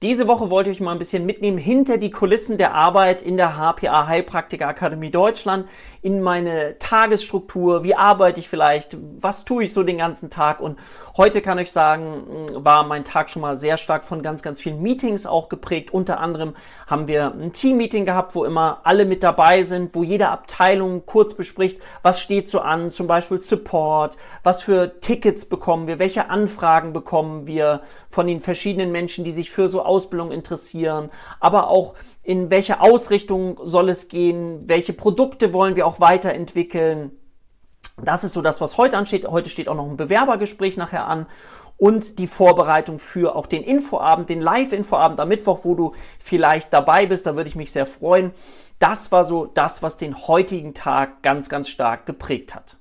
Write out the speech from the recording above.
Diese Woche wollte ich euch mal ein bisschen mitnehmen hinter die Kulissen der Arbeit in der HPA Heilpraktiker Akademie Deutschland, in meine Tagesstruktur, wie arbeite ich vielleicht, was tue ich so den ganzen Tag? Und heute kann ich sagen, war mein Tag schon mal sehr stark von ganz, ganz vielen Meetings auch geprägt. Unter anderem haben wir ein Team-Meeting gehabt, wo immer alle mit dabei sind, wo jede Abteilung kurz bespricht, was steht so an, zum Beispiel Support, was für Tickets bekommen wir, welche Anfragen bekommen wir von den verschiedenen Menschen, die sich für so Ausbildung interessieren, aber auch in welche Ausrichtung soll es gehen, welche Produkte wollen wir auch weiterentwickeln. Das ist so das, was heute ansteht. Heute steht auch noch ein Bewerbergespräch nachher an und die Vorbereitung für auch den Infoabend, den Live-Infoabend am Mittwoch, wo du vielleicht dabei bist. Da würde ich mich sehr freuen. Das war so das, was den heutigen Tag ganz, ganz stark geprägt hat.